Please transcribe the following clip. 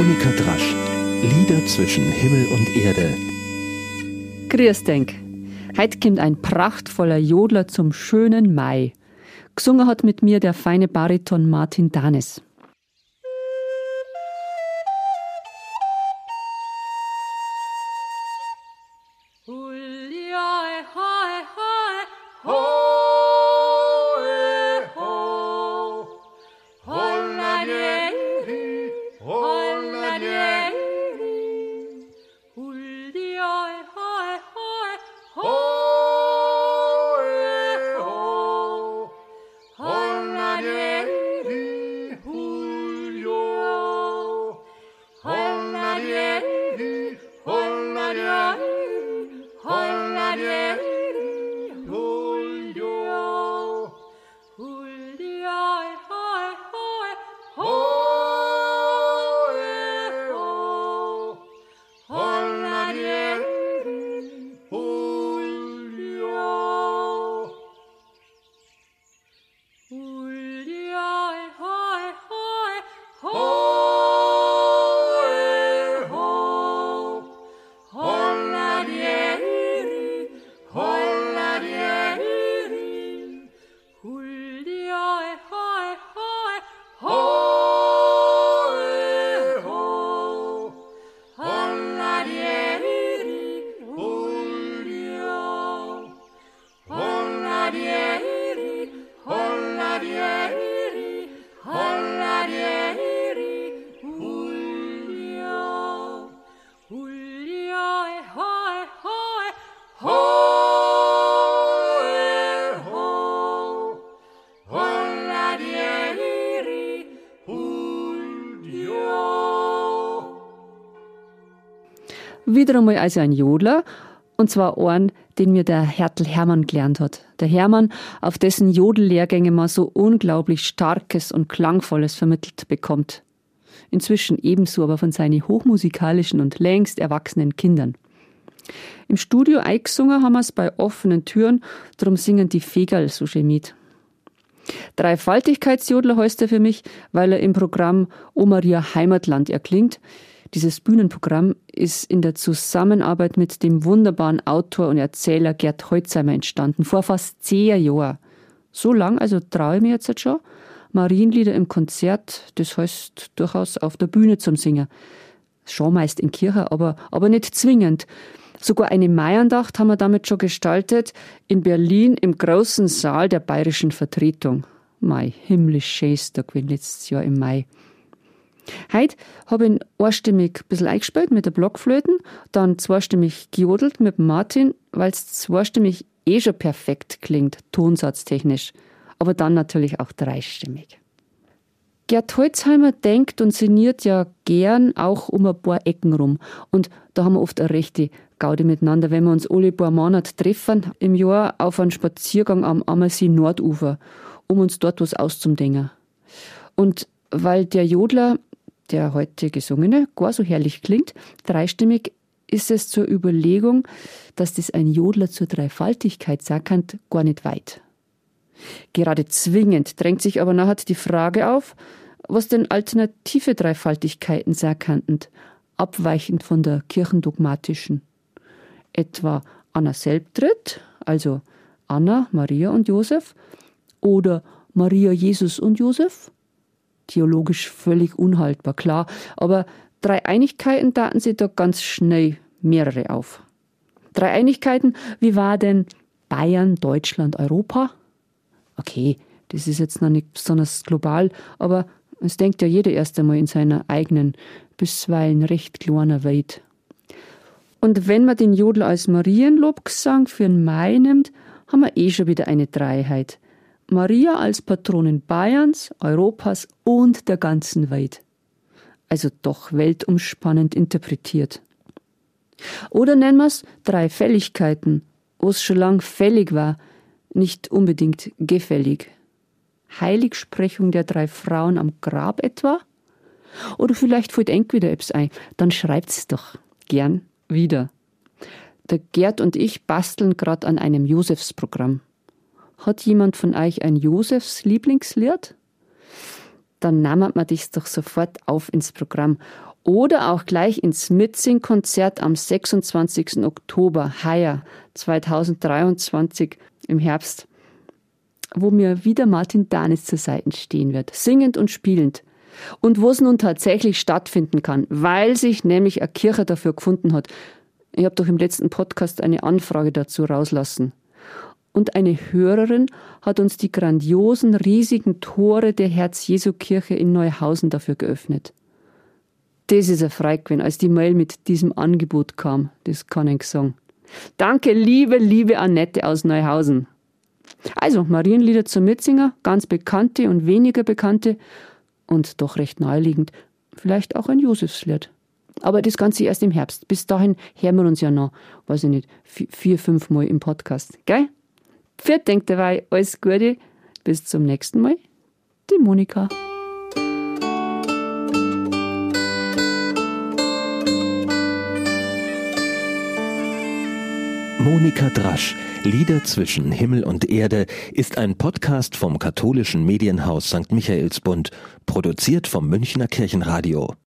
Monika Drasch. Lieder zwischen Himmel und Erde. Grüß denk. Heute kommt ein prachtvoller Jodler zum schönen Mai. Gesungen hat mit mir der feine Bariton Martin Danes. Wieder einmal also ein Jodler, und zwar einen, den mir der Hertel Hermann gelernt hat. Der Hermann, auf dessen Jodellehrgänge man so unglaublich Starkes und Klangvolles vermittelt bekommt. Inzwischen ebenso aber von seinen hochmusikalischen und längst erwachsenen Kindern. Im Studio eingesungen haben wir es bei offenen Türen, drum singen die Fegerl so gemiet. Dreifaltigkeitsjodler heißt er für mich, weil er im Programm O Maria Heimatland erklingt, dieses Bühnenprogramm ist in der Zusammenarbeit mit dem wunderbaren Autor und Erzähler Gerd Holzheimer entstanden, vor fast zehn Jahren. So lang, also traue ich mir jetzt schon, Marienlieder im Konzert, das heißt durchaus auf der Bühne zum Singen. Schon meist in Kirche, aber, aber nicht zwingend. Sogar eine Maiandacht haben wir damit schon gestaltet, in Berlin im großen Saal der bayerischen Vertretung. Mai, himmlisch schönster gewesen letztes Jahr im Mai. Heute habe ich einstimmig ein bisschen eingespielt mit der Blockflöten, dann zweistimmig gejodelt mit Martin, weil es zweistimmig eh schon perfekt klingt, tonsatztechnisch. Aber dann natürlich auch dreistimmig. Gerd Holzheimer denkt und sinniert ja gern auch um ein paar Ecken rum. Und da haben wir oft eine rechte Gaude miteinander, wenn wir uns alle paar Monate treffen im Jahr auf einen Spaziergang am Ammersee Nordufer, um uns dort was auszudenken. Und weil der Jodler der heute gesungene gar so herrlich klingt. Dreistimmig ist es zur Überlegung, dass das ein Jodler zur Dreifaltigkeit sagen kann, gar nicht weit. Gerade zwingend drängt sich aber nachher die Frage auf, was denn alternative Dreifaltigkeiten sein könnten, abweichend von der kirchendogmatischen. Etwa Anna Selbtritt, also Anna, Maria und Josef, oder Maria, Jesus und Josef, theologisch völlig unhaltbar, klar. Aber drei Einigkeiten taten sie da ganz schnell mehrere auf. Drei Einigkeiten, wie war denn Bayern, Deutschland, Europa? Okay, das ist jetzt noch nicht besonders global, aber es denkt ja jeder erst einmal in seiner eigenen, bisweilen recht kleinen Welt. Und wenn man den Jodel als Marienlobgesang für den Mai nimmt, haben wir eh schon wieder eine Dreiheit. Maria als Patronin Bayerns, Europas und der ganzen Welt. Also doch weltumspannend interpretiet. Oder nennen wir es drei Fälligkeiten, wo es schon lang fällig war, nicht unbedingt gefällig. Heiligsprechung der drei Frauen am Grab etwa? Oder vielleicht fällt eng wieder etwas ein, dann schreibt's doch gern wieder. Der Gerd und ich basteln gerade an einem Josefsprogramm. Hat jemand von euch ein Josefs Lieblingslied? Dann nahmen wir das doch sofort auf ins Programm. Oder auch gleich ins Mitsing-Konzert am 26. Oktober, heuer 2023 im Herbst, wo mir wieder Martin Danis zur Seite stehen wird, singend und spielend. Und wo es nun tatsächlich stattfinden kann, weil sich nämlich eine Kirche dafür gefunden hat. Ich habe doch im letzten Podcast eine Anfrage dazu rauslassen. Und eine Hörerin hat uns die grandiosen, riesigen Tore der Herz-Jesu-Kirche in Neuhausen dafür geöffnet. Das ist ein Freigewinn, als die Mail mit diesem Angebot kam. Das kann ich sagen. Danke, liebe, liebe Annette aus Neuhausen. Also, Marienlieder zum Mitzinger, ganz bekannte und weniger bekannte und doch recht naheliegend. Vielleicht auch ein Josefslied. Aber das Ganze erst im Herbst. Bis dahin hören wir uns ja noch, weiß ich nicht, vier, fünf Mal im Podcast. Gell? Für denkt dabei, alles Gute. Bis zum nächsten Mal. Die Monika. Monika Drasch, Lieder zwischen Himmel und Erde, ist ein Podcast vom katholischen Medienhaus St. Michaelsbund, produziert vom Münchner Kirchenradio.